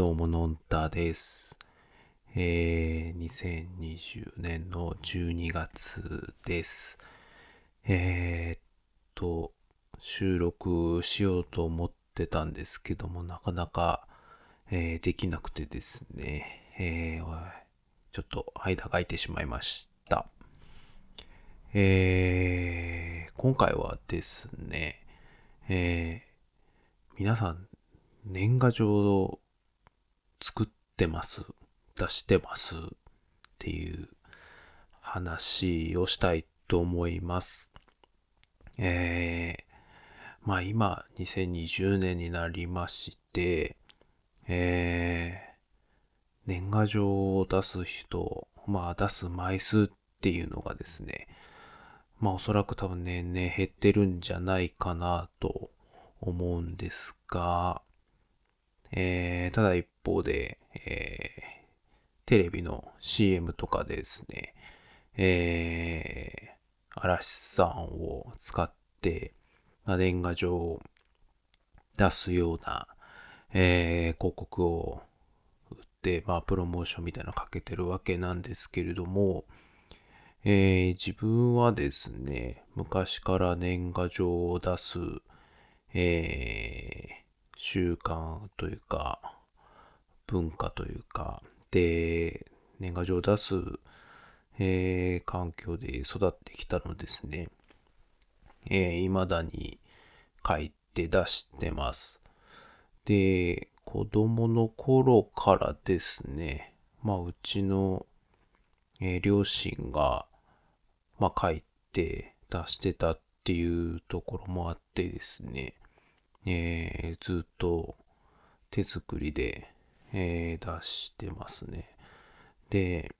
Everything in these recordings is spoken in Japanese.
どうも、のんたです。えー、2020年の12月です。えー、っと、収録しようと思ってたんですけども、なかなか、えーできなくてですね、えーちょっと間が空いてしまいました。えー、今回はですね、えー皆さん、年賀状を作ってます出してますっていう話をしたいと思います。えー、まあ今、2020年になりまして、えー、年賀状を出す人、まあ出す枚数っていうのがですね、まあおそらく多分年々減ってるんじゃないかなと思うんですが、えーただ一方で、えーテレビの CM とかでですね、えー嵐さんを使って、まあ、年賀状を出すような、えー広告を売って、まあ、プロモーションみたいなのかけてるわけなんですけれども、えー自分はですね、昔から年賀状を出す、えー習慣というか、文化というか、で、年賀状を出す、えー環境で育ってきたのですね。えー未だに書いて出してます。で、子供の頃からですね、まあ、うちの、えー両親が、まあ、書いて出してたっていうところもあってですね、えーずっと手作りで、えー出してますね。で、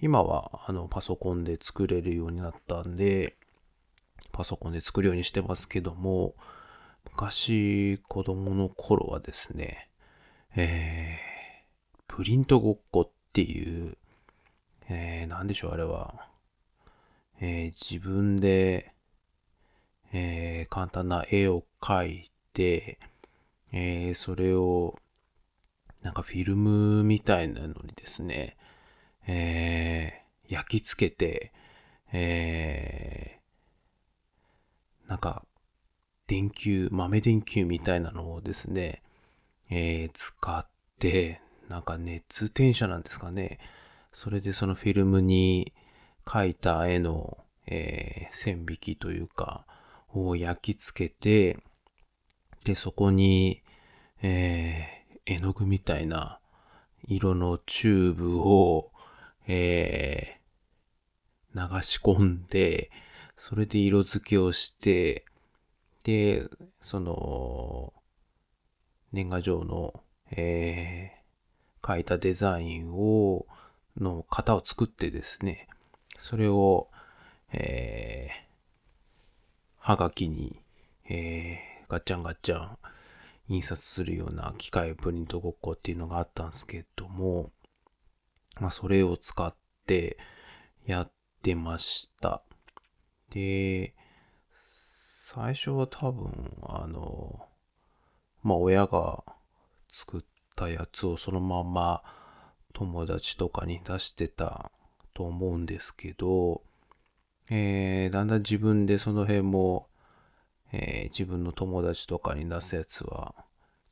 今はあのパソコンで作れるようになったんで、パソコンで作るようにしてますけども、昔子供の頃はですね、えープリントごっこっていう、えー、なんでしょう、あれは。えー自分で、えー簡単な絵を描いて、えーそれを、なんかフィルムみたいなのにですね、えー焼き付けて、えーなんか、電球、豆電球みたいなのをですね、えー使って、なんか熱転写なんですかね。それでそのフィルムに描いた絵の、えー線引きというか、を焼き付けて、で、そこに、えー絵の具みたいな色のチューブを、えー流し込んで、それで色付けをして、で、その、年賀状の、えー書いたデザインを、の型を作ってですね、それを、えーはがきに、えーガッチャンガッチャン印刷するような機械プリントごっこっていうのがあったんですけども、まあ、それを使ってやってました。で、最初は多分、あの、まあ、親が作ったやつをそのまま友達とかに出してたと思うんですけど、えーだんだん自分でその辺も、えー自分の友達とかに出すやつは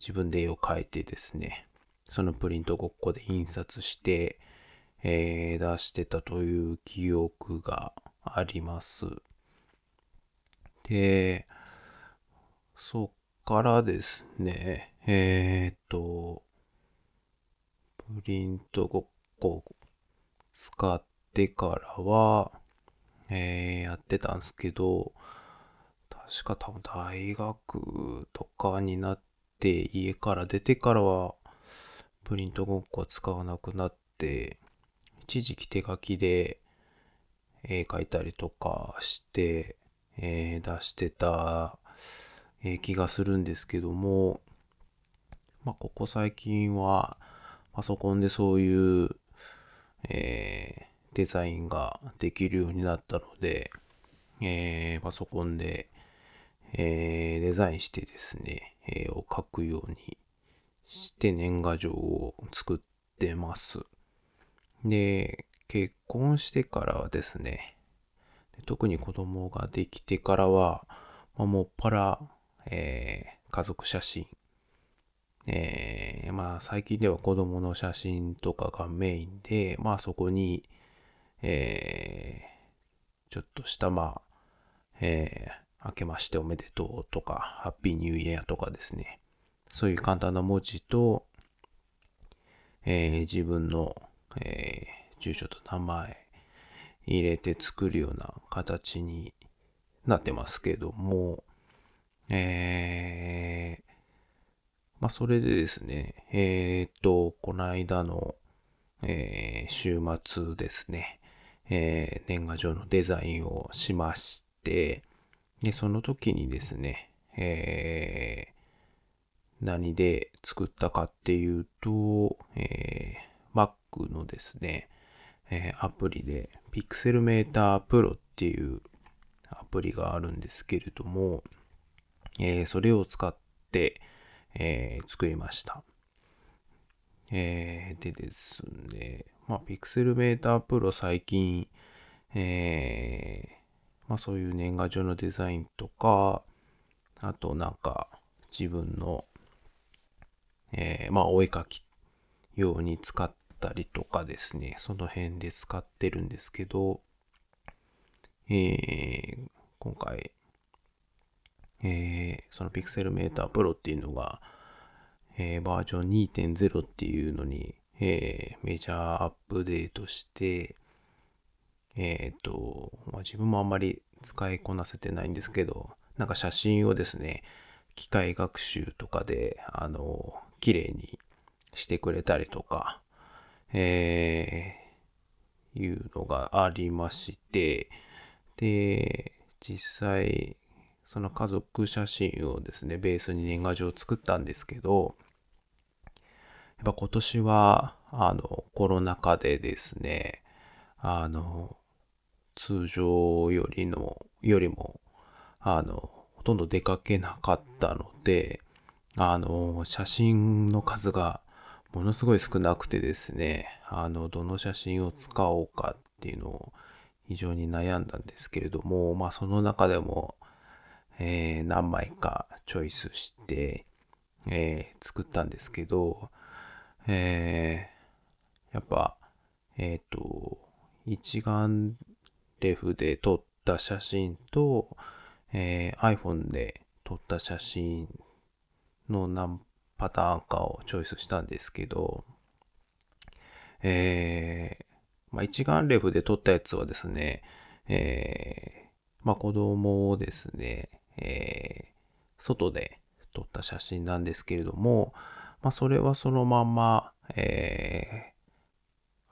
自分で絵を描いてですね、そのプリントごっこで印刷して、えー出してたという記憶があります。で、そっからですね、えーっと、プリントごっこを使ってからは、えーやってたんですけど、確か多分大学とかになって家から出てからはプリントごっこは使わなくなって一時期手書きで絵描いたりとかして、えー出してた、えー気がするんですけどもまあここ最近はパソコンでそういう、えーデザインができるようになったので、えーパソコンで、えーデザインしてですね、絵を描くようにして年賀状を作ってます。で、結婚してからはですね、特に子供ができてからは、まあ、もっぱら、えー家族写真、えーまあ最近では子供の写真とかがメインで、まあそこに、えーちょっとしたまあ、えー明けましておめでとうとか、ハッピーニューイヤーとかですね、そういう簡単な文字と、えー自分の、えー住所と名前入れて作るような形になってますけども、えーまあ、それでですね、えーっと、この間の、えー週末ですね、えー年賀状のデザインをしまして、で、その時にですね、えー何で作ったかっていうと、えー Mac のですね、えーアプリで Pixel Meter Pro っていうアプリがあるんですけれども、えーそれを使って、えー作りました。えーでですね、まあ、Pixel Meter Pro 最近、えーまあそういう年賀状のデザインとか、あとなんか自分の、えーまあお絵描き用に使ったりとかですね、その辺で使ってるんですけど、えー今回、えーその Pixel Meter Pro っていうのが、えーバージョン2.0っていうのに、えーメジャーアップデートして、えっ、と、まあ、自分もあんまり使いこなせてないんですけど、なんか写真をですね、機械学習とかで、あの、綺麗にしてくれたりとか、えーいうのがありまして、で、実際、その家族写真をですね、ベースに年賀状を作ったんですけど、やっぱ今年は、あの、コロナ禍でですね、あの、通常よりの、よりも、あの、ほとんど出かけなかったので、あの、写真の数がものすごい少なくてですね、あの、どの写真を使おうかっていうのを非常に悩んだんですけれども、まあその中でも、えー何枚かチョイスして、えー作ったんですけど、えーやっぱ、えっ、と、一眼レフで撮った写真と、えー iPhone で撮った写真の何パターンかをチョイスしたんですけど、えーまあ、一眼レフで撮ったやつはですね、えーまあ、子供をですね、えー外で撮った写真なんですけれども、まあ、それはそのまま、え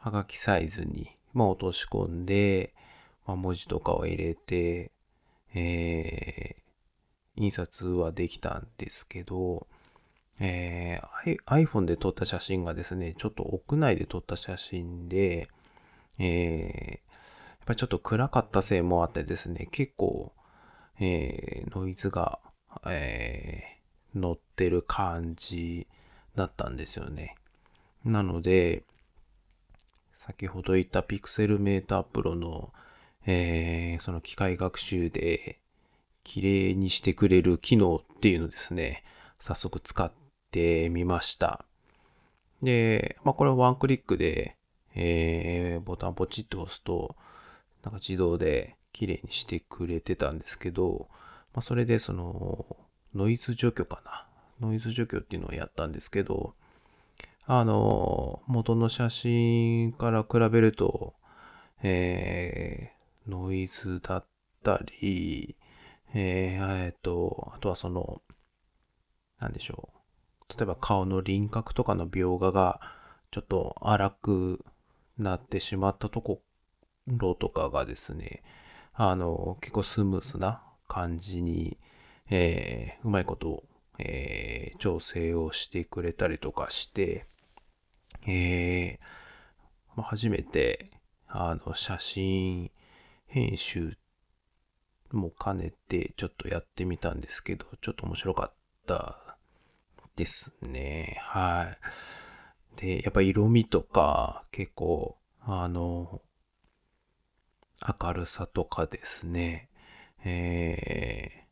ーはがきサイズに、まあ、落とし込んで、まあ、文字とかを入れて、えー印刷はできたんですけど、えー iPhone で撮った写真がですね、ちょっと屋内で撮った写真で、えーやっぱりちょっと暗かったせいもあってですね、結構、えーノイズが、えー乗ってる感じだったんですよね。なので、先ほど言った Pixel Meter Pro の、えーその機械学習で綺麗にしてくれる機能っていうのですね、早速使ってみました。で、まあこれはワンクリックで、えーボタンポチッと押すと、なんか自動で綺麗にしてくれてたんですけど、まあそれでその、ノイズ除去かな。ノイズ除去っていうのをやったんですけど、あの、元の写真から比べると、えノイズだったり、えーえっと、あとはその、なんでしょう。例えば顔の輪郭とかの描画がちょっと荒くなってしまったところとかがですね、あの、結構スムーズな感じに、えーうまいこと、えー調整をしてくれたりとかして、えーま初めて、あの、写真編集も兼ねてちょっとやってみたんですけど、ちょっと面白かったですね。はい。で、やっぱ色味とか結構、あの、明るさとかですね、え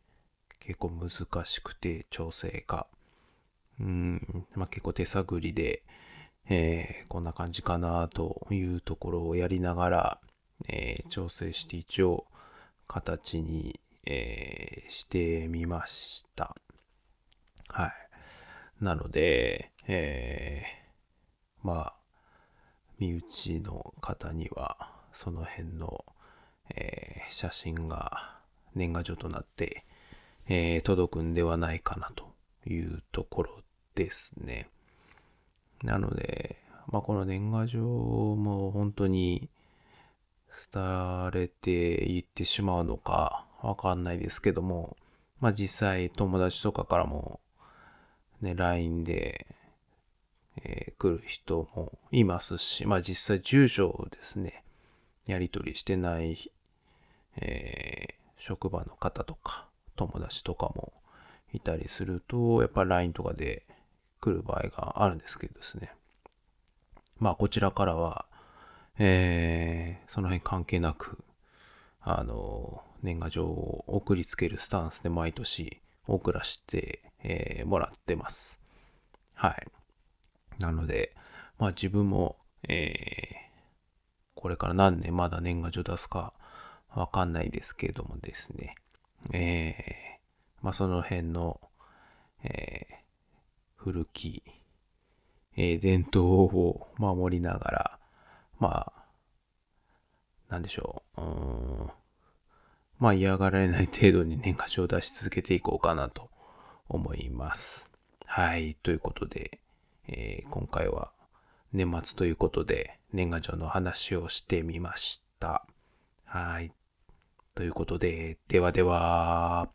ー、結構難しくて調整が。うん、まあ、結構手探りで、えー、こんな感じかなというところをやりながら、えー、調整して一応形に、えー、してみました。はい。なので、えー、まあ、身内の方には、その辺の、えー、写真が年賀状となって、えー、届くんではないかなというところですね。なので、まあ、この年賀状も本当に廃れていってしまうのかわかんないですけども、まあ、実際友達とかからもね、LINE で、えー、来る人もいますし、まあ実際住所をですね、やり取りしてない、えー、職場の方とか友達とかもいたりすると、やっぱ LINE とかで来る場合があるんですけどですね。まあこちらからは、えー、その辺関係なく、あの、年賀状を送りつけるスタンスで毎年送らせて、えー、もらってます。はい。なので、まあ自分も、えー、これから何年まだ年賀状出すかわかんないですけどもですね、えー、まあその辺の、えー、古き、えー、伝統を守りながら、まあ、なんでしょう、うんまあ嫌がられない程度に年賀状を出し続けていこうかなと思います。はい。ということで、えー、今回は年末ということで年賀状の話をしてみました。はい。ということで、ではでは。